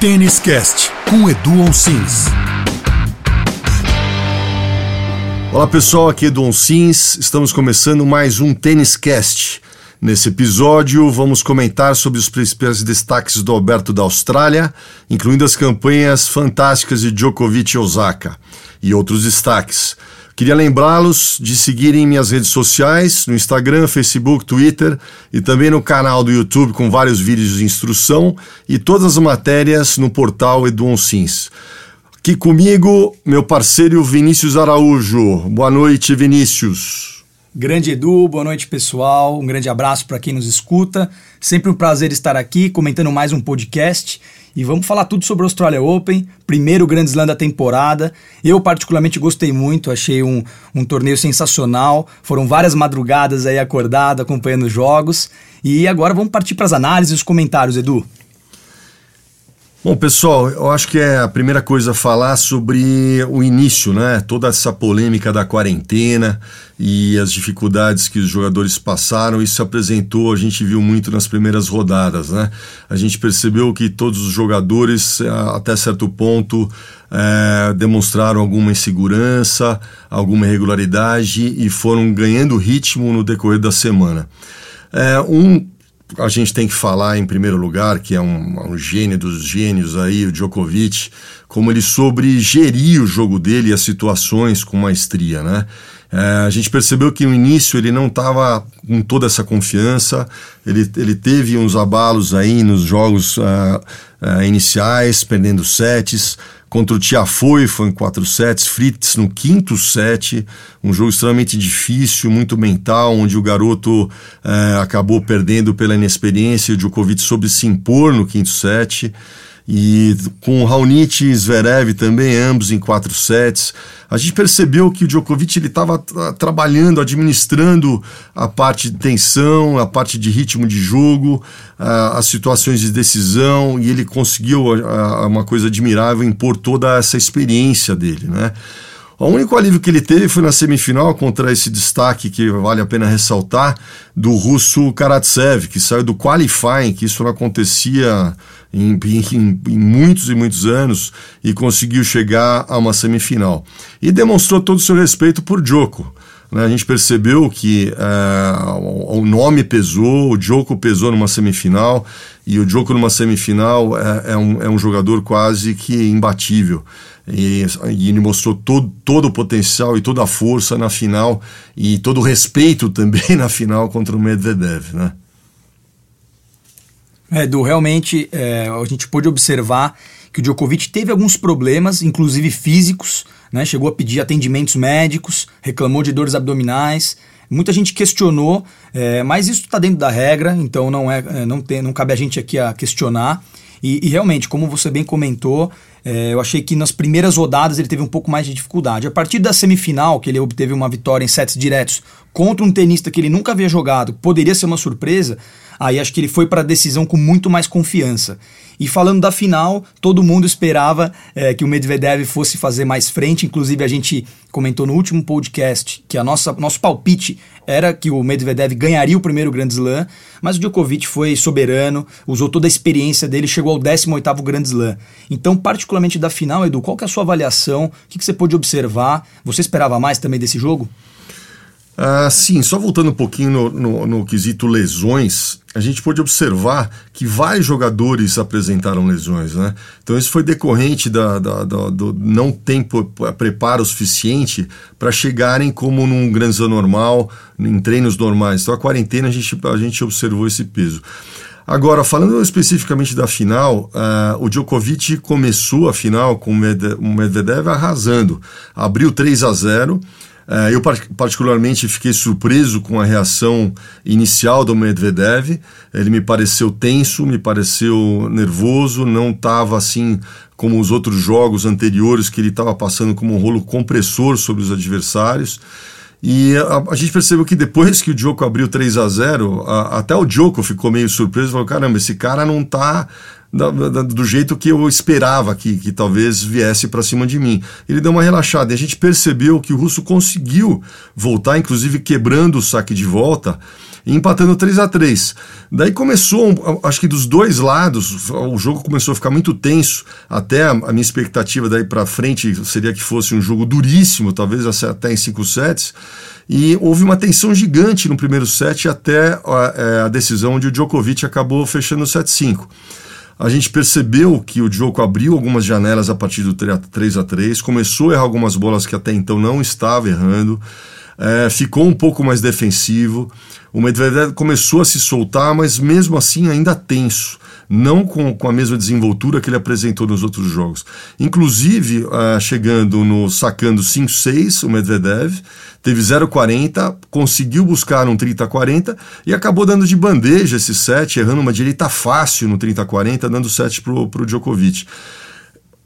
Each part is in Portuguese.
Tênis Cast com Edu Onsins. Olá pessoal, aqui é Edu Onsins. Estamos começando mais um Tênis Cast. Nesse episódio, vamos comentar sobre os principais destaques do Alberto da Austrália, incluindo as campanhas fantásticas de Djokovic e Osaka, e outros destaques. Queria lembrá-los de seguirem minhas redes sociais, no Instagram, Facebook, Twitter e também no canal do YouTube com vários vídeos de instrução e todas as matérias no portal Edu Onsins. Aqui comigo, meu parceiro Vinícius Araújo. Boa noite, Vinícius. Grande Edu, boa noite pessoal, um grande abraço para quem nos escuta. Sempre um prazer estar aqui comentando mais um podcast e vamos falar tudo sobre o Australia Open, primeiro Grand Slam da temporada. Eu particularmente gostei muito, achei um, um torneio sensacional. Foram várias madrugadas aí acordado, acompanhando os jogos. E agora vamos partir para as análises e os comentários, Edu. Bom, pessoal, eu acho que é a primeira coisa a falar sobre o início, né? Toda essa polêmica da quarentena e as dificuldades que os jogadores passaram, isso se apresentou, a gente viu muito nas primeiras rodadas, né? A gente percebeu que todos os jogadores, até certo ponto, é, demonstraram alguma insegurança, alguma irregularidade e foram ganhando ritmo no decorrer da semana. É, um a gente tem que falar em primeiro lugar, que é um, um gênio dos gênios aí, o Djokovic, como ele sobre gerir o jogo dele e as situações com maestria, né? É, a gente percebeu que no início ele não estava com toda essa confiança, ele, ele teve uns abalos aí nos jogos uh, uh, iniciais, perdendo sets, contra o Tiafoe foi em quatro sets, Fritz no quinto set, um jogo extremamente difícil, muito mental, onde o garoto eh, acabou perdendo pela inexperiência. E o Djokovic soube se impor no quinto set. E com Raonic e Zverev também, ambos em quatro sets, a gente percebeu que o Djokovic ele estava trabalhando, administrando a parte de tensão, a parte de ritmo de jogo, as situações de decisão, e ele conseguiu uma coisa admirável, impor toda essa experiência dele, né? O único alívio que ele teve foi na semifinal contra esse destaque que vale a pena ressaltar do russo Karatsev, que saiu do qualifying, que isso não acontecia em, em, em, muitos e muitos anos e conseguiu chegar a uma semifinal. E demonstrou todo o seu respeito por Djoko. Né? A gente percebeu que uh, o nome pesou, o Djoko pesou numa semifinal e o Djoko numa semifinal é, é, um, é um jogador quase que imbatível. E, e, ele mostrou todo, todo o potencial e toda a força na final e todo o respeito também na final contra o Medvedev, né? É, Edu, realmente é, a gente pôde observar que o Djokovic teve alguns problemas, inclusive físicos, né? Chegou a pedir atendimentos médicos, reclamou de dores abdominais. Muita gente questionou, é, mas isso está dentro da regra, então não, é, é, não, tem, não cabe a gente aqui a questionar. E, e realmente, como você bem comentou, é, eu achei que nas primeiras rodadas ele teve um pouco mais de dificuldade. A partir da semifinal, que ele obteve uma vitória em sets diretos contra um tenista que ele nunca havia jogado, poderia ser uma surpresa, aí acho que ele foi para a decisão com muito mais confiança. E falando da final, todo mundo esperava é, que o Medvedev fosse fazer mais frente. Inclusive, a gente comentou no último podcast que a nossa nosso palpite era que o Medvedev ganharia o primeiro Grand Slam, mas o Djokovic foi soberano, usou toda a experiência dele, chegou ao 18º Grand Slam. Então, particularmente da final, Edu, qual que é a sua avaliação? O que, que você pôde observar? Você esperava mais também desse jogo? Ah, sim, só voltando um pouquinho no, no, no, quesito lesões, a gente pôde observar que vários jogadores apresentaram lesões, né? Então isso foi decorrente da, da, da do não tempo preparo suficiente para chegarem como num grande normal, em treinos normais. Então a quarentena a gente, a gente observou esse peso. Agora, falando especificamente da final, uh, o Djokovic começou a final com o Medvedev arrasando. Abriu 3 a 0 é, eu, particularmente, fiquei surpreso com a reação inicial do Medvedev. Ele me pareceu tenso, me pareceu nervoso, não estava assim como os outros jogos anteriores, que ele estava passando como um rolo compressor sobre os adversários. E a, a, gente percebeu que depois que o Djoko abriu 3 a 0 a, até o Djoko ficou meio surpreso, falou, caramba, esse cara não está da, da, do jeito que eu esperava que, que talvez viesse para cima de mim. Ele deu uma relaxada e a gente percebeu que o russo conseguiu voltar, inclusive quebrando o saque de volta empatando 3 a 3 Daí começou, acho que dos dois lados, o jogo começou a ficar muito tenso. Até a, minha expectativa daí para frente seria que fosse um jogo duríssimo, talvez até em 5 sets. E houve uma tensão gigante no primeiro set até a, é, a decisão onde o Djokovic acabou fechando o set 5 a gente percebeu que o Djoko abriu algumas janelas a partir do 3 a 3 começou a errar algumas bolas que até então não estava errando, é, ficou um pouco mais defensivo. O Medvedev começou a se soltar, mas mesmo assim ainda tenso não com, com a mesma desenvoltura que ele apresentou nos outros jogos. Inclusive, uh, chegando no sacando 5-6, o Medvedev teve 0,40, conseguiu buscar um 30-40 e acabou dando de bandeja esse set, errando uma direita fácil no 30-40, dando set para o Djokovic.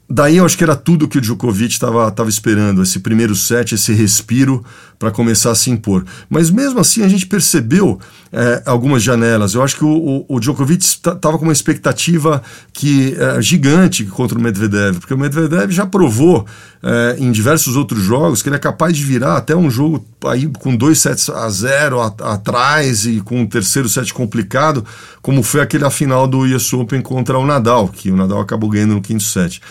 Daí eu acho que era tudo que o Djokovic estava esperando, esse primeiro set, esse respiro para começar a se impor. Mas mesmo assim a gente percebeu é, algumas janelas. Eu acho que o, o, o Djokovic estava com uma expectativa que é, gigante contra o Medvedev, porque o Medvedev já provou é, em diversos outros jogos que ele é capaz de virar até um jogo aí com dois sets a zero atrás e com um terceiro set complicado, como foi aquele a final do US Open contra o Nadal, que o Nadal acabou ganhando no quinto set.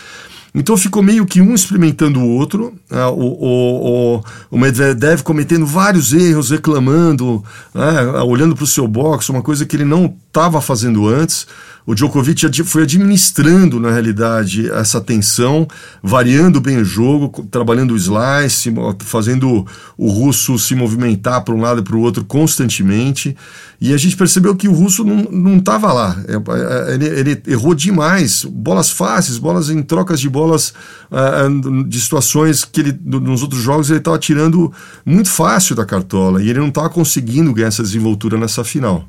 Então ficou meio que um experimentando o outro, né? o, o, o, o, Medvedev cometendo vários erros, reclamando, né? olhando para o seu box, uma coisa que ele não estava fazendo antes. O Djokovic foi administrando, na realidade, essa tensão, variando bem o jogo, trabalhando o slice, fazendo o russo se movimentar para um lado e para o outro constantemente. E a gente percebeu que o russo não estava lá. É, é, ele, ele, errou demais. Bolas fáceis, bolas em trocas de bolas uh, de situações que ele, nos outros jogos ele estava tirando muito fácil da cartola. E ele não estava conseguindo ganhar essa desenvoltura nessa final.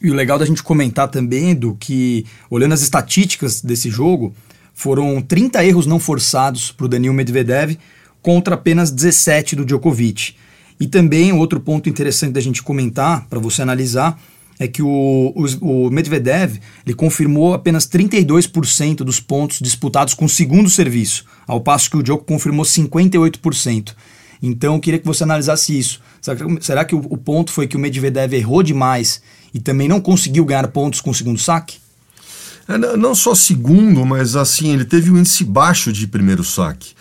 E o legal da gente comentar também, do que, olhando as estatísticas desse jogo, foram 30 erros não forçados para o Daniil Medvedev contra apenas 17 do Djokovic. E também outro ponto interessante da gente comentar, para você analisar, é que o, o, o, Medvedev ele confirmou apenas 32% dos pontos disputados com o segundo serviço, ao passo que o Djoko confirmou 58%. Então eu queria que você analisasse isso. Será que, será que o, o ponto foi que o Medvedev errou demais e também não conseguiu ganhar pontos com o segundo saque? É, não só segundo, mas assim, ele teve um índice baixo de primeiro saque.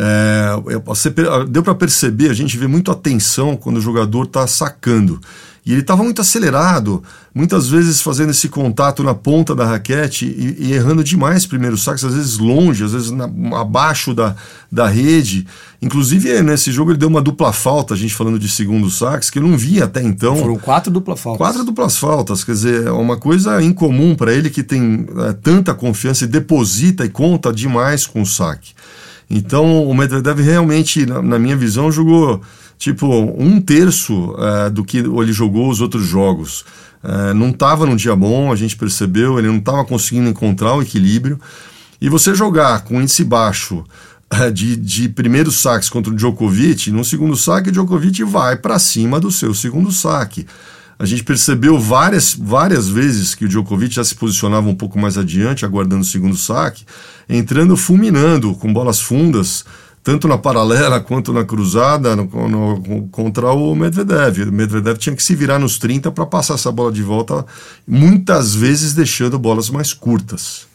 É, você, deu para perceber, a gente vê muito atenção quando o jogador está sacando. E ele estava muito acelerado, muitas vezes fazendo esse contato na ponta da raquete e, e errando demais primeiros saques, às vezes longe, às vezes na, abaixo da, da rede. Inclusive, nesse jogo ele deu uma dupla falta, a gente falando de segundo saques, que eu não via até então. Foram quatro duplas faltas. Quatro duplas faltas, quer dizer, é uma coisa incomum para ele que tem é, tanta confiança e deposita e conta demais com o saque. Então, o Medvedev realmente, na, na minha visão, jogou tipo um terço uh, do que ele jogou os outros jogos. Uh, não estava num dia bom, a gente percebeu, ele não estava conseguindo encontrar o equilíbrio. E você jogar com índice baixo uh, de, de primeiro saques contra o Djokovic, no segundo saque, o Djokovic vai para cima do seu segundo saque. A gente percebeu várias, várias vezes que o Djokovic já se posicionava um pouco mais adiante, aguardando o segundo saque, entrando fulminando com bolas fundas tanto na paralela quanto na cruzada no, no, contra o Medvedev. O Medvedev tinha que se virar nos 30 para passar essa bola de volta, muitas vezes deixando bolas mais curtas.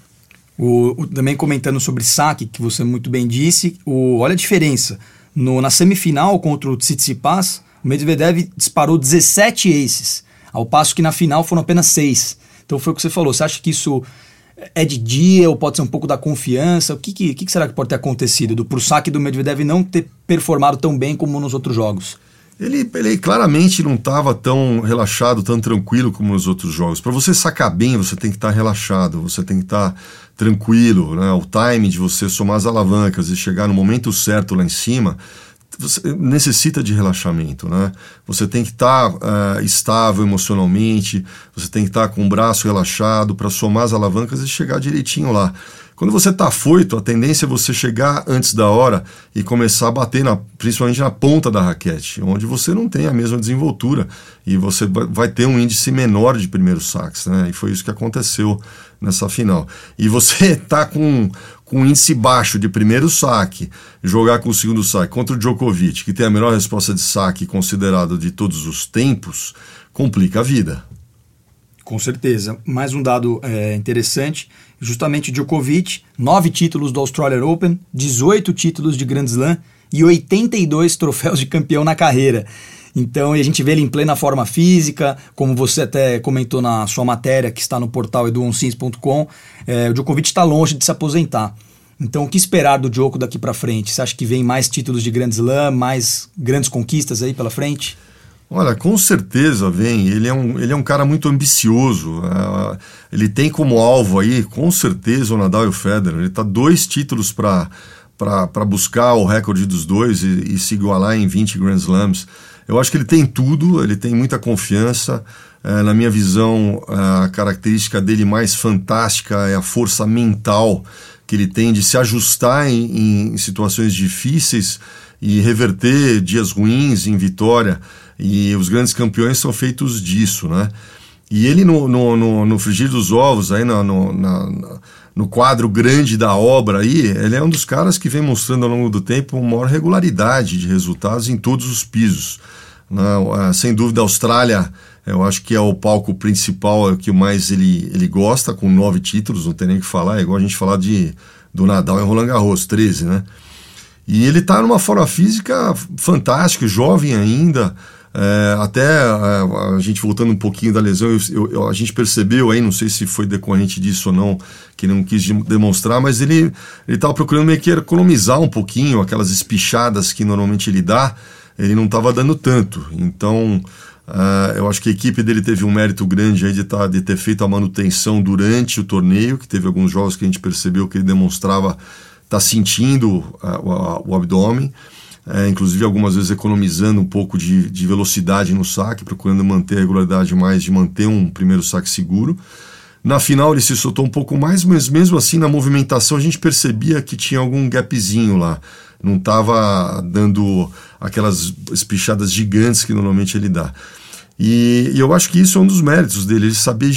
O, o, também comentando sobre saque, que você muito bem disse, o, olha a diferença. No, na semifinal contra o Tsitsipas, Medvedev disparou 17 aces, ao passo que na final foram apenas 6. Então foi o que você falou. Você acha que isso é de dia ou pode ser um pouco da confiança? O que, que, que será que pode ter acontecido do pro saque do Medvedev não ter performado tão bem como nos outros jogos? Ele, ele claramente não estava tão relaxado, tão tranquilo como nos outros jogos. Para você sacar bem, você tem que estar tá relaxado, você tem que estar tá tranquilo, né? o time de você somar as alavancas e chegar no momento certo lá em cima você necessita de relaxamento, né? Você tem que estar tá, uh, estável emocionalmente, você tem que estar tá com o braço relaxado para somar as alavancas e chegar direitinho lá. Quando você está afoito, a tendência é você chegar antes da hora e começar a bater, na, principalmente na ponta da raquete, onde você não tem a mesma desenvoltura e você vai ter um índice menor de primeiros saques. Né? E foi isso que aconteceu nessa final. E você está com, com índice baixo de primeiro saque, jogar com o segundo saque contra o Djokovic, que tem a melhor resposta de saque considerada de todos os tempos, complica a vida. Com certeza. Mais um dado é, interessante: justamente Djokovic, nove títulos do Australian Open, 18 títulos de Grand Slam e 82 troféus de campeão na carreira. Então, a gente vê ele em plena forma física, como você até comentou na sua matéria, que está no portal eduonsins.com, é, o Djokovic está longe de se aposentar. Então, o que esperar do Djoko daqui para frente? Você acha que vem mais títulos de Grand Slam, mais grandes conquistas aí pela frente? Olha, com certeza vem. Ele é um, ele é um cara muito ambicioso. Uh, ele tem como alvo aí, com certeza, o Nadal e o Federer. Ele está dois títulos para buscar o recorde dos dois e, e, se igualar em 20 Grand Slams. Eu acho que ele tem tudo, ele tem muita confiança. Uh, na minha visão, a característica dele mais fantástica é a força mental que ele tem de se ajustar em, em situações difíceis e reverter dias ruins em vitória. E os grandes campeões são feitos disso, né? E ele no, no, no, no frigir dos ovos, aí no, no, na, no quadro grande da obra aí, ele é um dos caras que vem mostrando ao longo do tempo uma maior regularidade de resultados em todos os pisos. Né? Sem dúvida, a Austrália, eu acho que é o palco principal, é o que mais ele, ele gosta, com nove títulos, não tem nem o que falar, é igual a gente falar de, do Nadal em Roland Garros, 13, né? E ele está numa forma física fantástica, jovem ainda, é, até a, é, a, gente voltando um pouquinho da lesão, eu, eu, a gente percebeu aí, não sei se foi decorrente disso ou não, que ele não quis demonstrar, mas ele estava procurando meio que economizar um pouquinho aquelas espichadas que normalmente ele dá, ele não estava dando tanto. Então, uh, eu acho que a equipe dele teve um mérito grande de, tá, de ter feito a manutenção durante o torneio, que teve alguns jogos que a gente percebeu que ele demonstrava estar tá sentindo uh, o, o abdômen é, inclusive algumas vezes economizando um pouco de, de velocidade no saque, procurando manter a regularidade mais, de manter um primeiro saque seguro. Na final ele se soltou um pouco mais, mas mesmo assim na movimentação a gente percebia que tinha algum gapzinho lá. Não estava dando aquelas espichadas gigantes que normalmente ele dá. E, e, eu acho que isso é um dos méritos dele, ele saber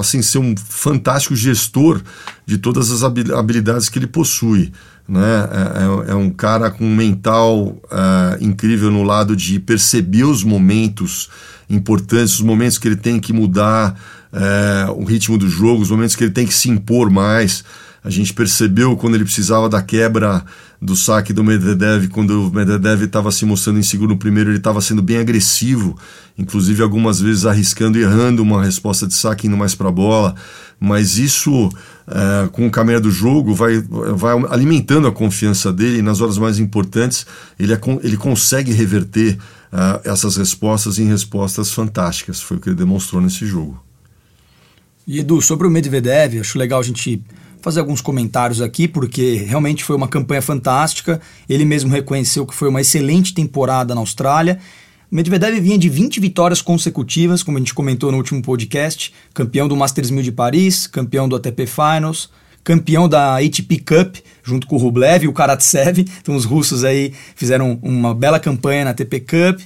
assim, ser um fantástico gestor de todas as habilidades que ele possui né? É, é, é um cara com um mental uh, incrível no lado de perceber os momentos importantes, os momentos que ele tem que mudar uh, o ritmo do jogo, os momentos que ele tem que se impor mais. A gente percebeu quando ele precisava da quebra do saque do Medvedev, quando o Medvedev estava se mostrando inseguro no primeiro, ele estava sendo bem agressivo, inclusive algumas vezes arriscando e errando uma resposta de saque indo mais para a bola. Mas isso, é, com o caminho do jogo, vai, vai alimentando a confiança dele e nas horas mais importantes ele, é, ele consegue reverter uh, essas respostas em respostas fantásticas. Foi o que ele demonstrou nesse jogo. E Edu, sobre o Medvedev, acho legal a gente fazer alguns comentários aqui, porque realmente foi uma campanha fantástica. Ele mesmo reconheceu que foi uma excelente temporada na Austrália. Medvedev vinha de 20 vitórias consecutivas, como a gente comentou no último podcast, campeão do Masters 1000 de Paris, campeão do ATP Finals, campeão da ATP Cup, junto com o Rublev e o Karatsev. Então os russos aí fizeram uma bela campanha na ATP Cup.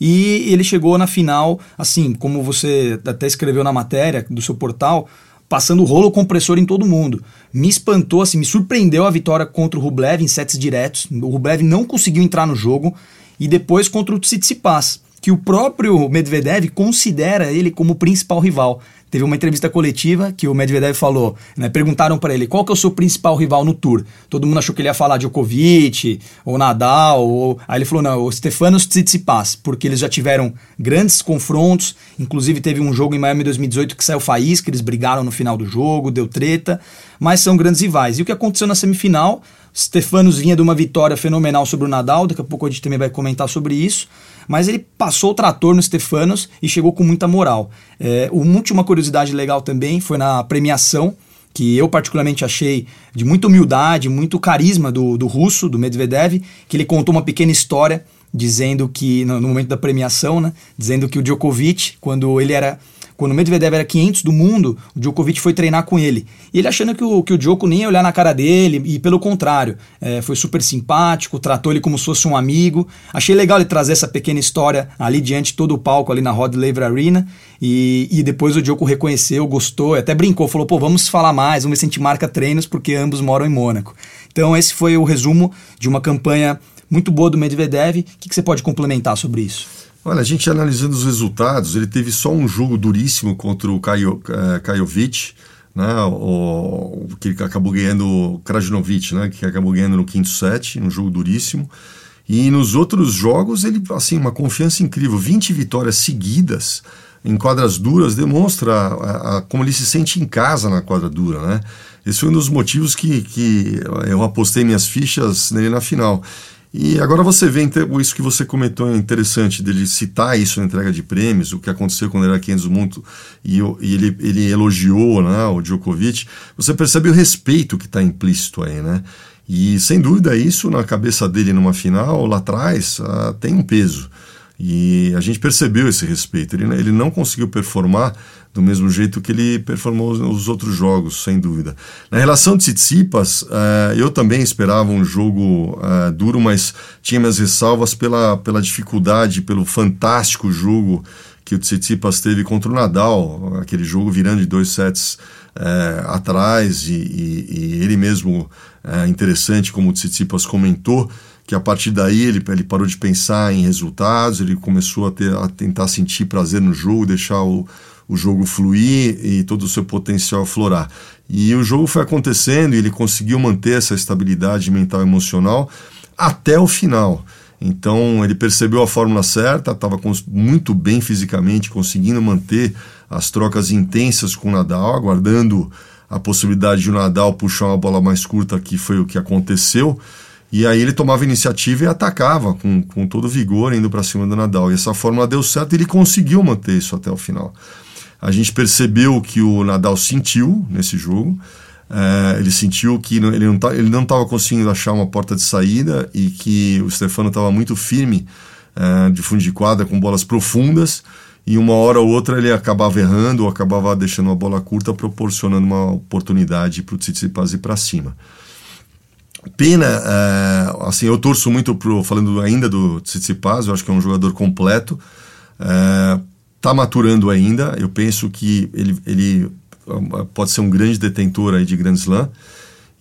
E ele chegou na final, assim, como você até escreveu na matéria do seu portal, passando rolo compressor em todo mundo. Me espantou, assim, me surpreendeu a vitória contra o Rublev em sets diretos. O Rublev não conseguiu entrar no jogo. E depois contra o Tsitsipas, que o próprio Medvedev considera ele como principal rival. Teve uma entrevista coletiva que o Medvedev falou, né, perguntaram para ele qual que é o seu principal rival no Tour. Todo mundo achou que ele ia falar Djokovic ou Nadal, ou... aí ele falou não, o Stefanos Tsitsipas, porque eles já tiveram grandes confrontos, inclusive teve um jogo em Miami 2018 que saiu faísca, eles brigaram no final do jogo, deu treta, mas são grandes rivais. E o que aconteceu na semifinal? Stefanos vinha de uma vitória fenomenal sobre o Nadal, daqui a pouco a gente também vai comentar sobre isso mas ele passou o trator no Stefanos e chegou com muita moral. É, uma última curiosidade legal também foi na premiação, que eu particularmente achei de muita humildade, muito carisma do, do russo, do Medvedev, que ele contou uma pequena história dizendo que, no, no momento da premiação, né, dizendo que o Djokovic, quando ele era quando o Medvedev era 500 do mundo, o Djokovic foi treinar com ele. E ele achando que o, que o Djoko nem ia olhar na cara dele, e pelo contrário, é, foi super simpático, tratou ele como se fosse um amigo. Achei legal ele trazer essa pequena história ali diante de todo o palco, ali na Rod Laver Arena. E, e depois o Djoko reconheceu, gostou, até brincou, falou: pô, vamos falar mais, vamos ver se a gente marca treinos, porque ambos moram em Mônaco. Então, esse foi o resumo de uma campanha muito boa do Medvedev. O que, que você pode complementar sobre isso? Olha, a gente analisando os resultados, ele teve só um jogo duríssimo contra o Kajo, Kajovic, né, o, que acabou ganhando Krajinovic, né, que acabou ganhando no quinto set, um jogo duríssimo. E nos outros jogos, ele, assim, uma confiança incrível, 20 vitórias seguidas em quadras duras demonstra a, a, como ele se sente em casa na quadra dura, né? Esse foi um dos motivos que, que eu apostei minhas fichas nele na final. E agora você vê isso que você comentou é interessante, dele citar isso na entrega de prêmios, o que aconteceu quando ele era 500 do mundo e, e ele, ele elogiou né, o Djokovic. Você percebe o respeito que está implícito aí, né? E sem dúvida isso na cabeça dele numa final lá atrás uh, tem um peso. E a gente percebeu esse respeito. Ele, ele não conseguiu performar do mesmo jeito que ele performou nos outros jogos, sem dúvida. Na relação de Tsitsipas, uh, eu também esperava um jogo uh, duro, mas tinha minhas ressalvas pela, pela dificuldade, pelo fantástico jogo que o Tsitsipas teve contra o Nadal, aquele jogo virando de dois sets uh, atrás, e, e, e, ele mesmo, interessante como o Tsitsipas comentou, que a partir daí ele, ele parou de pensar em resultados, ele começou a, ter, a tentar sentir prazer no jogo, deixar o, o jogo fluir e todo o seu potencial aflorar. E o jogo foi acontecendo e ele conseguiu manter essa estabilidade mental e emocional até o final. Então ele percebeu a fórmula certa, estava muito bem fisicamente, conseguindo manter as trocas intensas com o Nadal, aguardando a possibilidade de o Nadal puxar uma bola mais curta, que foi o que aconteceu. E aí ele tomava iniciativa e atacava com, com todo vigor, indo para cima do Nadal. E essa fórmula deu certo e ele conseguiu manter isso até o final. A gente percebeu que o Nadal sentiu nesse jogo. É, ele sentiu que ele não tá, estava conseguindo achar uma porta de saída e que o Stefano estava muito firme é, de fundo de quadra com bolas profundas e uma hora ou outra ele acabava errando ou acabava deixando uma bola curta proporcionando uma oportunidade para o Tsitsipas ir para cima. Pena, é, assim, eu torço muito pro, falando ainda do Tsitsipas, eu acho que é um jogador completo, é, tá maturando ainda, eu penso que ele, ele é, pode ser um grande detentor aí de Grand Slam,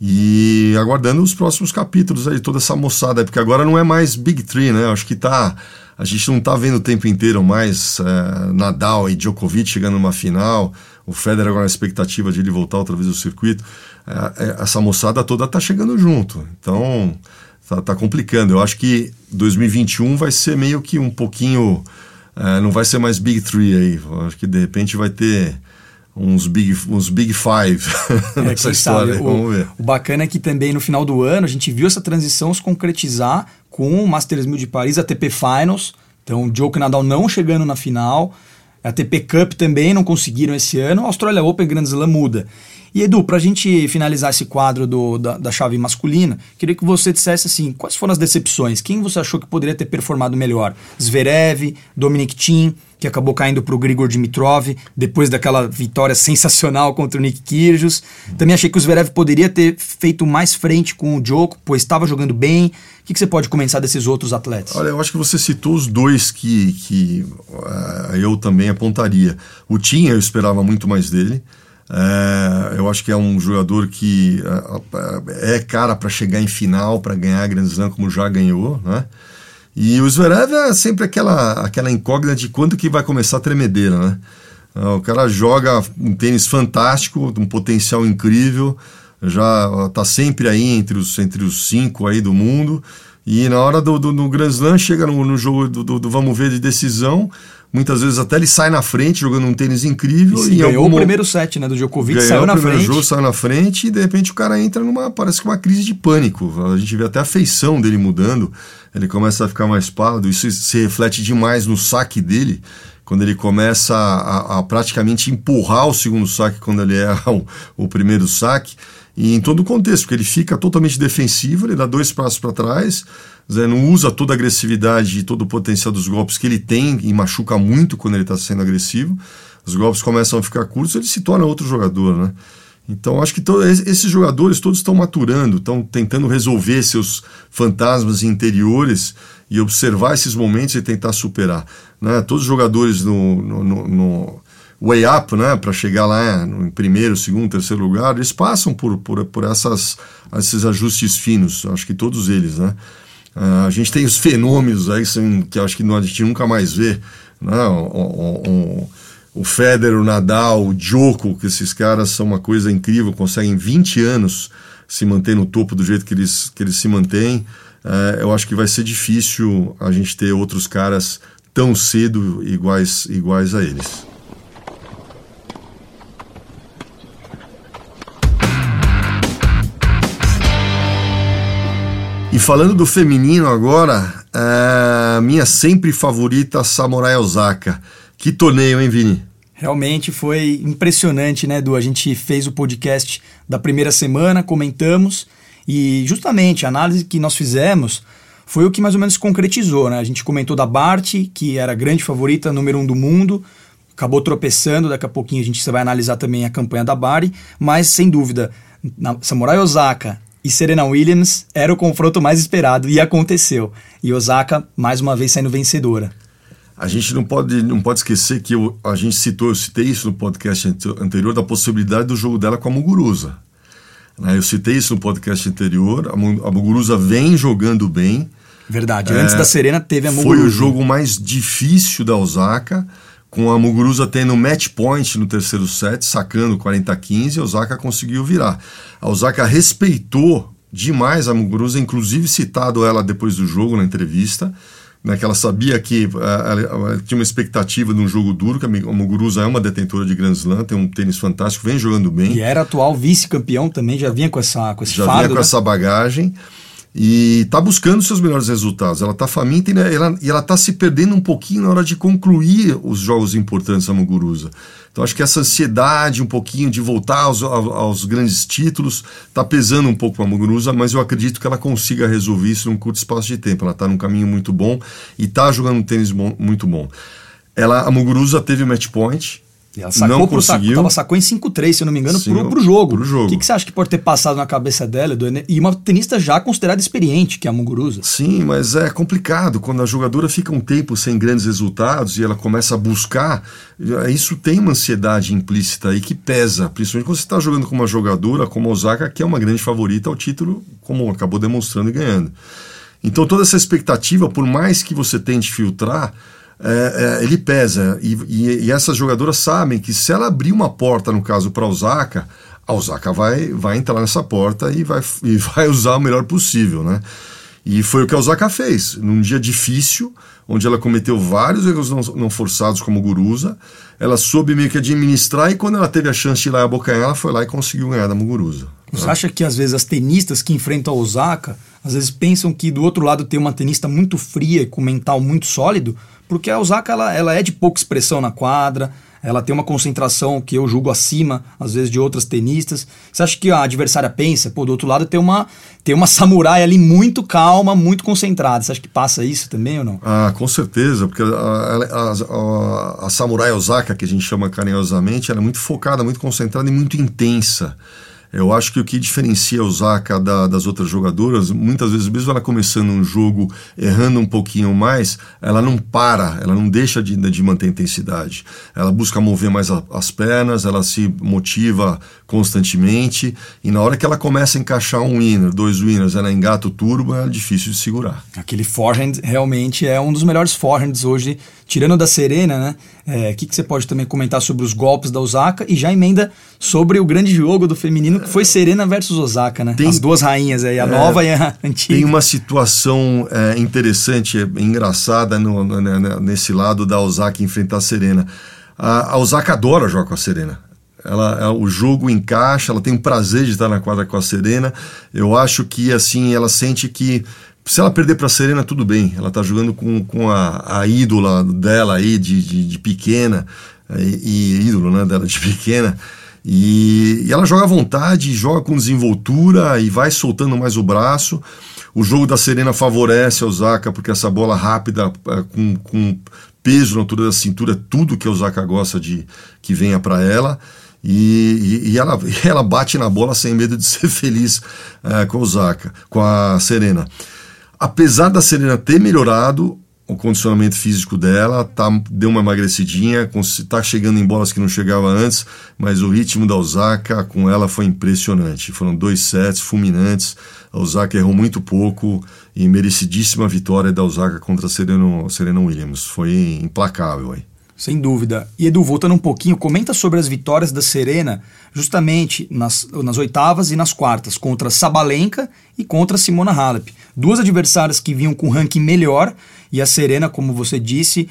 e aguardando os próximos capítulos aí, toda essa moçada, porque agora não é mais Big Three, né, acho que tá, a gente não tá vendo o tempo inteiro mais é, Nadal e Djokovic chegando numa final, o Federer agora na expectativa de ele voltar outra vez ao circuito, é, essa moçada toda tá chegando junto. Então, tá, tá, complicando. Eu acho que 2021 vai ser meio que um pouquinho. É, não vai ser mais Big Three aí. Eu acho que de repente vai ter uns Big, uns big Five é, nessa história. Sabe, Vamos ver. O, o bacana é que também no final do ano a gente viu essa transição se concretizar com o Masters 1000 de Paris, a TP Finals. Então, o Djokovic Nadal não chegando na final. A TP Cup também não conseguiram esse ano. A Australia Open Grand Slam muda. E Edu, para a gente finalizar esse quadro do, da, da, chave masculina, queria que você dissesse assim, quais foram as decepções? Quem você achou que poderia ter performado melhor? Zverev, Dominic Thiem, que acabou caindo para o Grigor Dimitrov, depois daquela vitória sensacional contra o Nick Kyrgios. Também achei que o Zverev poderia ter feito mais frente com o Djoko, pois estava jogando bem. O que, que, você pode comentar desses outros atletas? Olha, eu acho que você citou os dois que, que uh, eu também apontaria. O Tim, eu esperava muito mais dele. É, eu acho que é um jogador que é, é cara para chegar em final, para ganhar a Grand Slam como já ganhou, né? E o Zverev é sempre aquela, aquela incógnita de quando que vai começar a tremedeira, né? O cara joga um tênis fantástico, um potencial incrível, já está sempre aí entre os, entre os cinco aí do mundo, e na hora do, do, do Grand Slam chega no, no jogo do, do, do vamos ver de decisão, Muitas vezes até ele sai na frente jogando um tênis incrível. E, e ganhou algum... o primeiro set, né? Do Djokovic, saiu na frente. Jogo, saiu na frente e de repente o cara entra numa, parece que uma crise de pânico. A gente vê até a feição dele mudando. Ele começa a ficar mais pálido. Isso se reflete demais no saque dele quando ele começa a, a, praticamente empurrar o segundo saque quando ele erra o, o primeiro saque. E em todo o contexto, porque ele fica totalmente defensivo, ele dá dois passos para trás, Zé, não usa toda a agressividade e todo o potencial dos golpes que ele tem e machuca muito quando ele está sendo agressivo. Os golpes começam a ficar curtos, ele se torna outro jogador, né? Então acho que esses jogadores todos estão maturando, estão tentando resolver seus fantasmas interiores e observar esses momentos e tentar superar. Né? Todos os jogadores no, no, no, no way up, né, para chegar lá no primeiro, segundo, terceiro lugar, eles passam por, por, por essas, esses ajustes finos, acho que todos eles, né. Uh, a gente tem os fenômenos aí que acho que a gente nunca mais vê, né, o, o, o, o Federer, o Nadal, o Djoko, que esses caras são uma coisa incrível, conseguem 20 anos se manter no topo do jeito que eles, que eles se mantêm. Uh, eu acho que vai ser difícil a gente ter outros caras tão cedo iguais, iguais a eles. E falando do feminino agora, a minha sempre favorita Samurai Osaka. Que torneio, hein, Vini? Realmente foi impressionante, né, Edu? A gente fez o podcast da primeira semana, comentamos, e justamente a análise que nós fizemos foi o que mais ou menos concretizou, né? A gente comentou da Bart, que era a grande favorita, número um do mundo, acabou tropeçando, daqui a pouquinho a gente vai analisar também a campanha da Bari, mas sem dúvida, na Samurai Osaka e Serena Williams era o confronto mais esperado e aconteceu. E Osaka mais uma vez saindo vencedora. A gente não pode, não pode esquecer que eu, a gente citou, eu citei isso no podcast anterior, da possibilidade do jogo dela com a Muguruza. Né, eu citei isso no podcast anterior, a Muguruza vem jogando bem. Verdade, antes é, da Serena teve a Muguruza. Foi o jogo mais difícil da Osaka, com a Muguruza tendo match point no terceiro set, sacando 40-15, a Osaka conseguiu virar. A Osaka respeitou demais a Muguruza, inclusive citado ela depois do jogo na entrevista, né, que ela sabia que uh, ela, ela tinha uma expectativa de um jogo duro, que a Muguruza é uma detentora de Grand Slam, tem um tênis fantástico, vem jogando bem. E era atual vice-campeão também, já vinha com essa com esse Já vinha com né? essa bagagem e está buscando seus melhores resultados. Ela está faminta e ela está se perdendo um pouquinho na hora de concluir os jogos importantes da Muguruza. Então acho que essa ansiedade um pouquinho de voltar aos, aos grandes títulos está pesando um pouco a Muguruza, mas eu acredito que ela consiga resolver isso num curto espaço de tempo. Ela está num caminho muito bom e está jogando um tênis bom, muito bom. Ela, a Muguruza teve match point, e ela sacou não pro conseguiu. Saco, sacou em 5-3, se eu não me engano, Sim, pro, pro jogo. pro jogo. O que, que você acha que pode ter passado na cabeça dela, Edu? E uma tenista já considerada experiente, que é a Muguruza. Sim, mas é complicado. Quando a jogadora fica um tempo sem grandes resultados e ela começa a buscar, isso tem uma ansiedade implícita aí que pesa. Principalmente quando você está jogando com uma jogadora como a Osaka, que é uma grande favorita ao título, como acabou demonstrando e ganhando. Então toda essa expectativa, por mais que você tente filtrar, é, é, ele pesa. E, e, e, essas jogadoras sabem que se ela abrir uma porta, no caso, para a Osaka, a Osaka vai, vai entrar nessa porta e vai, e vai usar o melhor possível, né? E foi o que a Osaka fez. Num dia difícil, onde ela cometeu vários erros não, não forçados como Guruza, ela soube meio que administrar e quando ela teve a chance de ir lá abocanhar, ela foi lá e conseguiu ganhar da Muguruza. Você né? acha que às vezes as tenistas que enfrentam a Osaka, às vezes pensam que do outro lado tem uma tenista muito fria e com mental muito sólido, porque a Osaka ela, ela é de pouca expressão na quadra, ela tem uma concentração que eu julgo acima, às vezes, de outras tenistas. Você acha que a adversária pensa, pô, do outro lado tem uma, tem uma samurai ali muito calma, muito concentrada. Você acha que passa isso também ou não? Ah, com certeza, porque a, a, a, a samurai Osaka, que a gente chama carinhosamente, ela é muito focada, muito concentrada e muito intensa. Eu acho que o que diferencia a Osaka da, das outras jogadoras, muitas vezes, mesmo ela começando um jogo errando um pouquinho mais, ela não para, ela não deixa de, de manter a intensidade. Ela busca mover mais a, as pernas, ela se motiva constantemente, e na hora que ela começa a encaixar um winner, dois winners, ela engata o turbo, é difícil de segurar. Aquele forehand realmente é um dos melhores forehands hoje, tirando da Serena, né? O é, que, que você pode também comentar sobre os golpes da Osaka e já emenda sobre o grande jogo do feminino que foi Serena versus Osaka, né? Tem, As duas rainhas aí, a é, nova e a antiga. Tem uma situação é, interessante, é, engraçada no, no, nesse lado da Osaka enfrentar a Serena. A, a Osaka adora jogar com a Serena. Ela, ela, o jogo encaixa, ela tem o prazer de estar na quadra com a Serena. Eu acho que assim ela sente que se ela perder para a Serena, tudo bem. Ela está jogando com, com a, a ídola dela aí de, de, de pequena, e, e, ídolo né, dela de pequena. E, e ela joga à vontade, joga com desenvoltura e vai soltando mais o braço. O jogo da Serena favorece a Osaka, porque essa bola rápida, é, com, com peso na altura da cintura, é tudo que a Osaka gosta de que venha para ela. E, e, e, ela, ela bate na bola sem medo de ser feliz é, com a Osaka, com a Serena. Apesar da Serena ter melhorado, o condicionamento físico dela, tá, deu uma emagrecidinha, está chegando em bolas que não chegava antes, mas o ritmo da Osaka com ela foi impressionante. Foram dois sets fulminantes, a Osaka errou muito pouco e merecidíssima vitória da Osaka contra a Serena, Serena Williams. Foi implacável. Sem dúvida. E Edu, voltando um pouquinho, comenta sobre as vitórias da Serena, justamente nas, nas oitavas e nas quartas, contra Sabalenka e contra Simona Halep. Duas adversárias que vinham com ranking melhor, e a Serena, como você disse,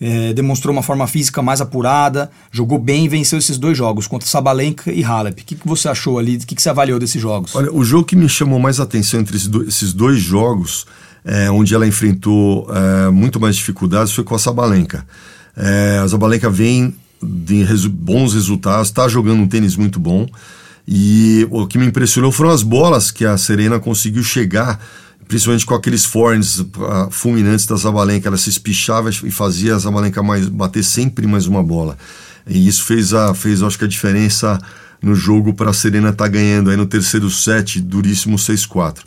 é, demonstrou uma forma física mais apurada, jogou bem e venceu esses dois jogos, contra Sabalenka e Halep. O que, que você achou ali? O que, que você avaliou desses jogos? Olha, o jogo que me chamou mais atenção entre esses dois jogos, é, onde ela enfrentou é, muito mais dificuldades, foi com a Sabalenka. É, a Zabalenka vem de resu bons resultados, está jogando um tênis muito bom. E o que me impressionou foram as bolas que a Serena conseguiu chegar, principalmente com aqueles foreigns uh, fulminantes da Zabalenka. Ela se espichava e fazia a Zabalenka mais, bater sempre mais uma bola. E isso fez, a, fez acho que a diferença no jogo para a Serena estar tá ganhando aí no terceiro set, duríssimo 6-4.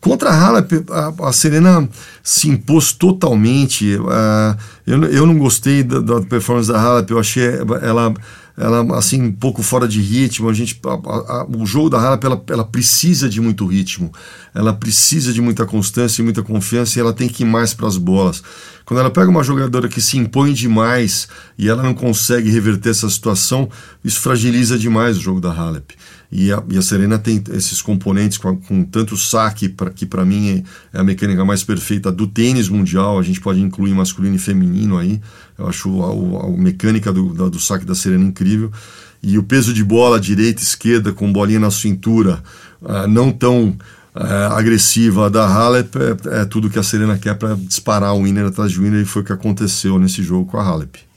Contra a Halep, a, a Serena se impôs totalmente. Uh, eu, eu não gostei da, da performance da Halep, eu achei ela ela assim um pouco fora de ritmo. A gente, a, a, o jogo da Halep ela, ela precisa de muito ritmo, ela precisa de muita constância e muita confiança e ela tem que ir mais para as bolas. Quando ela pega uma jogadora que se impõe demais e ela não consegue reverter essa situação, isso fragiliza demais o jogo da Halep. E a, e a Serena tem esses componentes com, com tanto saque, pra, que para mim é, é a mecânica mais perfeita do tênis mundial. A gente pode incluir masculino e feminino aí. Eu acho a, a mecânica do, da, do saque da Serena incrível. E o peso de bola direita, esquerda, com bolinha na cintura, uh, não tão uh, agressiva da Halep, é, é, tudo que a Serena quer para disparar o winner atrás de winner. E foi o que aconteceu nesse jogo com a Halep.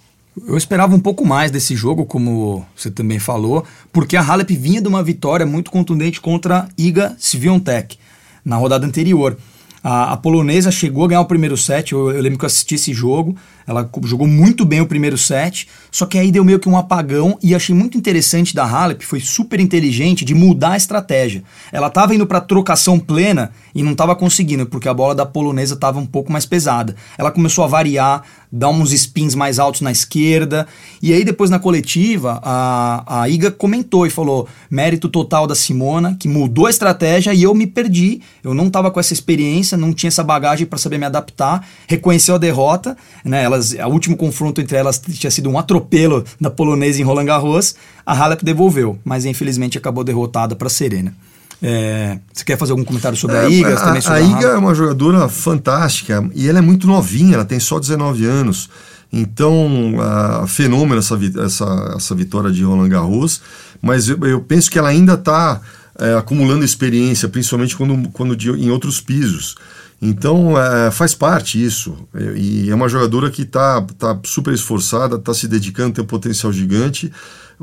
Eu esperava um pouco mais desse jogo, como você também falou, porque a Halep vinha de uma vitória muito contundente contra Iga Swiatek na rodada anterior. A, a, polonesa chegou a ganhar o primeiro set, eu, eu, lembro que eu assisti esse jogo, ela jogou muito bem o primeiro set, só que aí deu meio que um apagão e achei muito interessante da Halep, foi super inteligente de mudar a estratégia. Ela estava indo para trocação plena e não estava conseguindo, porque a bola da polonesa estava um pouco mais pesada. Ela começou a variar, dar uns spins mais altos na esquerda. E aí, depois na coletiva, a, a Iga comentou e falou: mérito total da Simona, que mudou a estratégia e eu me perdi. Eu não estava com essa experiência, não tinha essa bagagem para saber me adaptar. Reconheceu a derrota, né? Elas, o último confronto entre elas tinha sido um atropelo da polonesa em Roland Garros. A Halep devolveu, mas infelizmente acabou derrotada para Serena. É, você quer fazer algum comentário sobre é, a Iga? A, a, a Iga é uma jogadora fantástica e ela é muito novinha, ela tem só 19 anos. Então, a, fenômeno essa, essa, essa vitória de Roland Garros, mas eu, eu penso que ela ainda está é, acumulando experiência, principalmente quando, quando de, em outros pisos. Então, é, faz parte isso. E é uma jogadora que está tá super esforçada, está se dedicando, tem um potencial gigante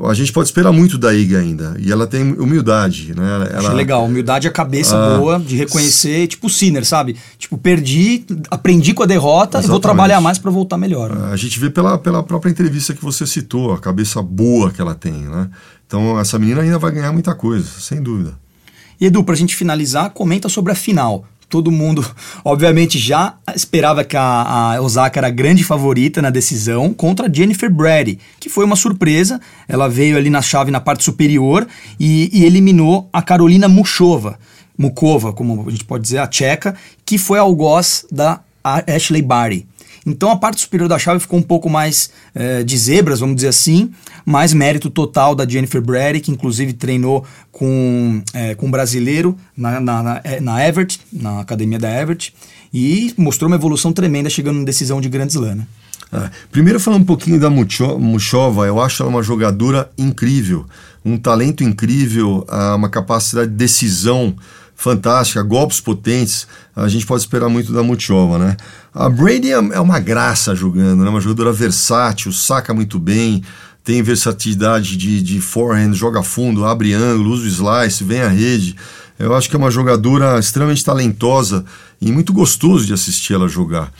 a gente pode esperar muito da Iga ainda. E ela tem humildade, né? Ela, Acho legal, humildade é a cabeça ah, boa de reconhecer, tipo o Sinner, sabe? Tipo, perdi, aprendi com a derrota exatamente. e vou trabalhar mais para voltar melhor. Né? A gente vê pela, pela própria entrevista que você citou, a cabeça boa que ela tem, né? Então essa menina ainda vai ganhar muita coisa, sem dúvida. E Edu, pra gente finalizar, comenta sobre a final todo mundo, obviamente, já esperava que a, a, Osaka era a grande favorita na decisão contra a Jennifer Brady, que foi uma surpresa. Ela veio ali na chave na parte superior e, e eliminou a Carolina Muchova, Mukova, como a gente pode dizer, a tcheca, que foi algoz da Ashley Barty. Então a parte superior da chave ficou um pouco mais é, de zebras, vamos dizer assim, mais mérito total da Jennifer Brady, que inclusive treinou com, é, com um brasileiro na, na, na, é, na Everett, na academia da Everett, e mostrou uma evolução tremenda chegando em decisão de Grand Slam. Né? É. Primeiro falando um pouquinho da Muchova, eu acho ela uma jogadora incrível, um talento incrível, ah, uma capacidade de decisão fantástica, golpes potentes. A gente pode esperar muito da Muchova, né? A Brady é, é uma graça jogando, né? Uma jogadora versátil, saca muito bem, tem versatilidade de, de forehand, joga fundo, abre ângulo, usa o slice, vem à rede. Eu acho que é uma jogadora extremamente talentosa e muito gostoso de assistir ela jogar.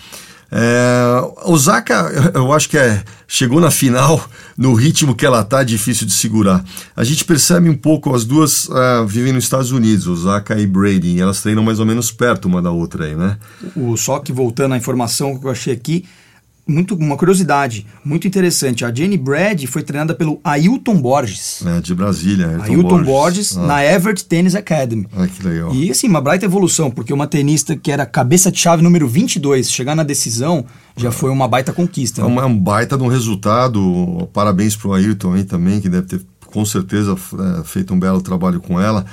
É, Osaka, eu acho que é, chegou na final no ritmo que ela tá, difícil de segurar. A gente percebe um pouco, as duas uh, vivem nos Estados Unidos, Osaka e Brady, e elas treinam mais ou menos perto uma da outra aí, né? O, só que voltando à informação que eu achei aqui, muito, uma curiosidade muito interessante. A Jenny Brad foi treinada pelo Ailton Borges. É, de Brasília. Ailton, Ailton Borges, Borges ah. na Everett Tennis Academy. Ah, que legal. E assim, uma baita evolução, porque uma tenista que era cabeça de chave número 22, chegar na decisão já ah. foi uma baita conquista. É né? um baita de um resultado. Parabéns para o Ailton aí também, que deve ter com certeza é, feito um belo trabalho com ela.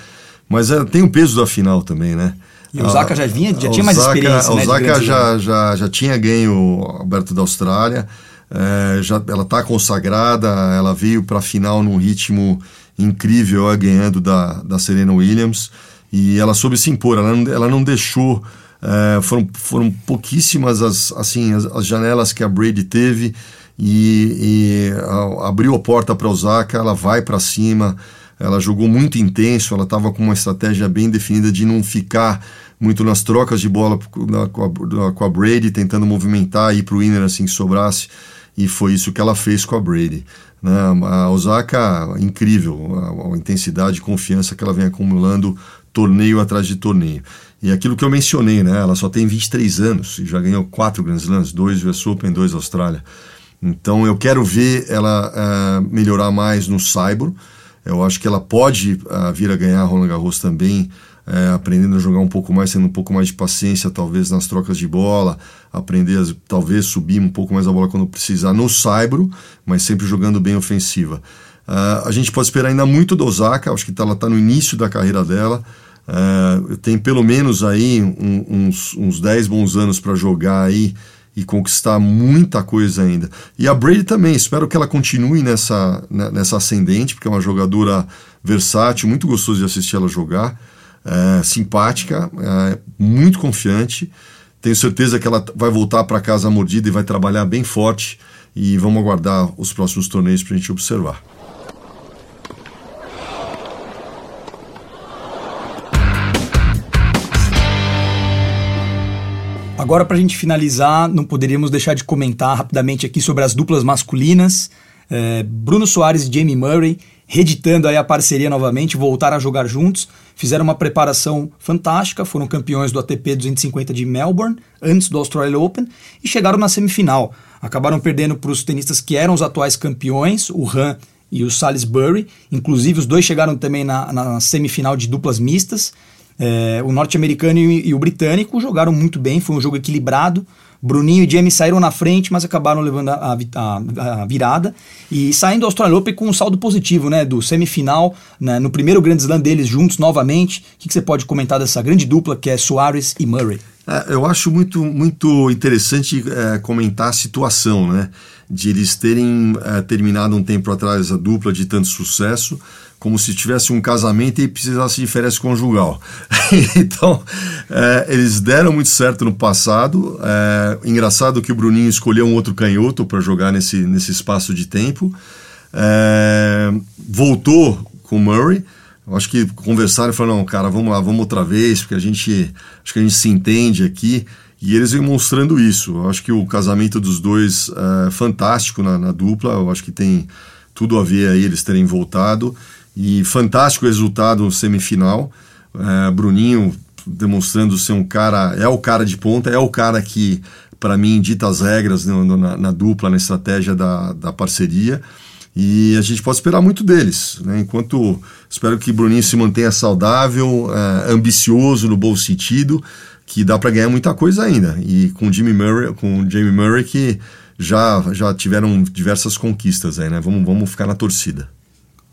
Mas é, tem o peso da final também, né? E o Osaka já vinha, já tinha mais experiência, né? O Osaka já, já, já tinha ganho o Aberto da Austrália, é, já, ela está consagrada, ela veio para a final num ritmo incrível, ganhando da, da Serena Williams, e ela soube se impor, ela não, ela não deixou, é, foram, foram pouquíssimas as, assim, as, as janelas que a Brady teve, e, e a, abriu a porta para Osaka, ela vai para cima, ela jogou muito intenso, ela estava com uma estratégia bem definida de não ficar muito nas trocas de bola com a, Brady, tentando movimentar e ir para o winner assim que sobrasse. E foi isso que ela fez com a Brady. Né? A Osaka, incrível, a, intensidade e confiança que ela vem acumulando torneio atrás de torneio. E aquilo que eu mencionei, né? Ela só tem 23 anos e já ganhou quatro Grand Slams, dois US Open, dois Austrália. Então eu quero ver ela uh, melhorar mais no Saibro. Eu acho que ela pode uh, vir a ganhar Roland Garros também, uh, aprendendo a jogar um pouco mais, tendo um pouco mais de paciência, talvez nas trocas de bola, aprender a talvez subir um pouco mais a bola quando precisar no saibro, mas sempre jogando bem ofensiva. Uh, a gente pode esperar ainda muito do Osaka, acho que tá, ela está no início da carreira dela. Uh, tem pelo menos aí um, uns, uns 10 bons anos para jogar aí e conquistar muita coisa ainda. E a Brady também, espero que ela continue nessa, né, nessa ascendente, porque é uma jogadora versátil, muito gostoso de assistir ela jogar, é, simpática, é, muito confiante. Tenho certeza que ela vai voltar para casa mordida e vai trabalhar bem forte. E vamos aguardar os próximos torneios para a gente observar. Agora, para a gente finalizar, não poderíamos deixar de comentar rapidamente aqui sobre as duplas masculinas. É, Bruno Soares e Jamie Murray, reeditando aí a parceria novamente, voltaram a jogar juntos, fizeram uma preparação fantástica, foram campeões do ATP 250 de Melbourne, antes do Australian Open, e chegaram na semifinal. Acabaram perdendo para os tenistas que eram os atuais campeões, o Han e o Salisbury. Inclusive, os dois chegaram também na, na semifinal de duplas mistas. É, o norte-americano e, e, o britânico jogaram muito bem, foi um jogo equilibrado. Bruninho e Jamie saíram na frente, mas acabaram levando a, a, a virada. E saindo do Australian Open com um saldo positivo, né? Do semifinal, né, no primeiro grande slam deles juntos novamente. O que, que, você pode comentar dessa grande dupla que é Soares e Murray? É, eu acho muito, muito interessante é, comentar a situação, né? De eles terem é, terminado um tempo atrás a dupla de tanto sucesso como se tivesse um casamento e precisasse de férias conjugal. então, é, eles deram muito certo no passado. É, engraçado que o Bruninho escolheu um outro canhoto para jogar nesse, nesse espaço de tempo. É, voltou com o Murray. Acho que conversaram e falaram, não, cara, vamos lá, vamos outra vez, porque a gente acho que a gente se entende aqui. E eles vêm mostrando isso. Eu acho que o casamento dos dois é fantástico na, na dupla. Eu acho que tem tudo a ver aí eles terem voltado. E fantástico resultado semifinal. É, Bruninho demonstrando ser um cara, é o cara de ponta, é o cara que, para mim, dita as regras no, no, na, na, dupla, na estratégia da, da parceria. E a gente pode esperar muito deles. Né? Enquanto espero que Bruninho se mantenha saudável, é, ambicioso no bom sentido, que dá para ganhar muita coisa ainda. E com Jimmy Murray, com Jamie Murray que já, já tiveram diversas conquistas aí, né? Vamos, vamos ficar na torcida.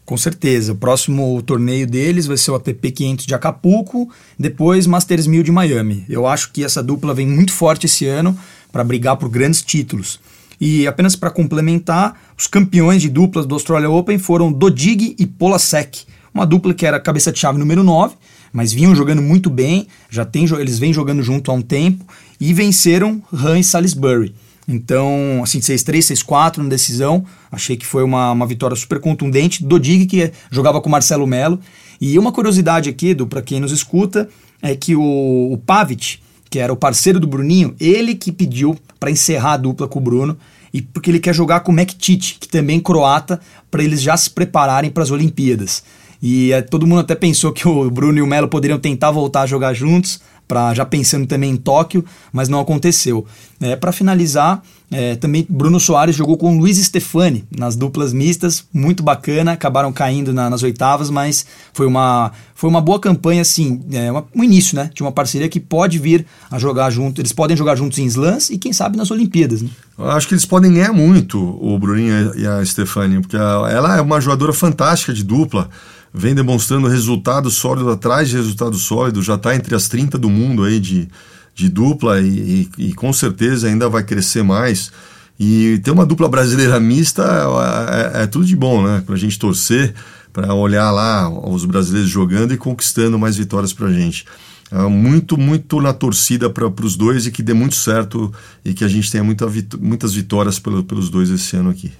Com certeza. O próximo torneio deles vai ser o ATP 500 de Acapulco, depois Masters 1000 de Miami. Eu acho que essa dupla vem muito forte esse ano para brigar por grandes títulos. E apenas para complementar, os campeões de duplas do Australia Open foram Dodig e Polasek, uma dupla que era cabeça de chave número 9, mas vinham jogando muito bem, já tem, eles vêm jogando junto há um tempo e venceram Han e Salisbury. Então, assim, 6-3, 6-4 na decisão. Achei que foi uma, uma vitória super contundente. Do Dig, que jogava com Marcelo Melo. E uma curiosidade aqui, para quem nos escuta, é que o, o Pavic, que era o parceiro do Bruninho, ele que pediu para encerrar a dupla com o Bruno e porque ele quer jogar com o Mektic, que também é croata, para eles já se prepararem para as Olimpíadas. E é, todo mundo até pensou que o Bruno e o Melo poderiam tentar voltar a jogar juntos, para já pensando também em Tóquio, mas não aconteceu. É, para finalizar, é, também Bruno Soares jogou com Luiz Stefani nas duplas mistas, muito bacana, acabaram caindo na, nas oitavas, mas foi uma, foi uma boa campanha, assim, é, uma, um início né, de uma parceria que pode vir a jogar junto, eles podem jogar juntos em slams e quem sabe nas Olimpíadas. Né? Eu acho que eles podem ganhar muito, o Bruninho e a Stefani, porque ela é uma jogadora fantástica de dupla, vem demonstrando resultado sólido atrás de resultado sólido, já está entre as 30 do mundo aí de, de dupla e, e, e, com certeza ainda vai crescer mais. E ter uma dupla brasileira mista é, é, é tudo de bom, né? Para a gente torcer, para olhar lá os brasileiros jogando e conquistando mais vitórias para a gente. É muito, muito na torcida para os dois e que dê muito certo e que a gente tenha muita, muitas vitórias pelo, pelos dois esse ano aqui.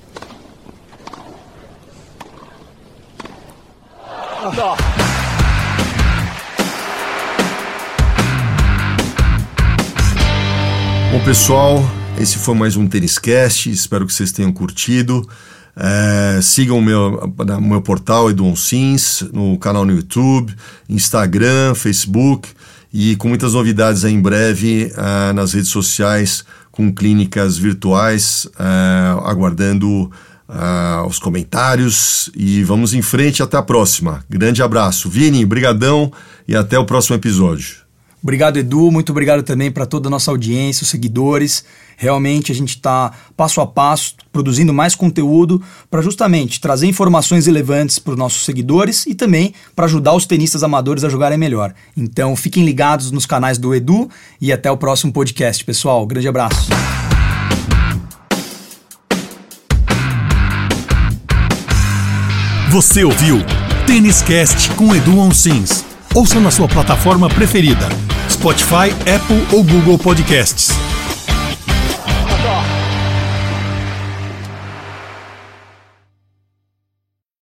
Bom, pessoal, esse foi mais um Tênis Cast. Espero que vocês tenham curtido. É, sigam o meu, meu portal Edu Sims, no canal no YouTube, Instagram, Facebook e com muitas novidades em breve é, nas redes sociais com clínicas virtuais, é, aguardando uh, os comentários e vamos em frente. Até a próxima. Grande abraço. Vini, brigadão e até o próximo episódio. Obrigado, Edu. Muito obrigado também para toda a nossa audiência, os seguidores. Realmente a gente está passo a passo produzindo mais conteúdo para justamente trazer informações relevantes para os nossos seguidores e também para ajudar os tenistas amadores a jogarem melhor. Então fiquem ligados nos canais do Edu e até o próximo podcast, pessoal. Grande abraço. Você ouviu Tênis Cast com Edu Onsins. Ouça na sua plataforma preferida: Spotify, Apple ou Google Podcasts.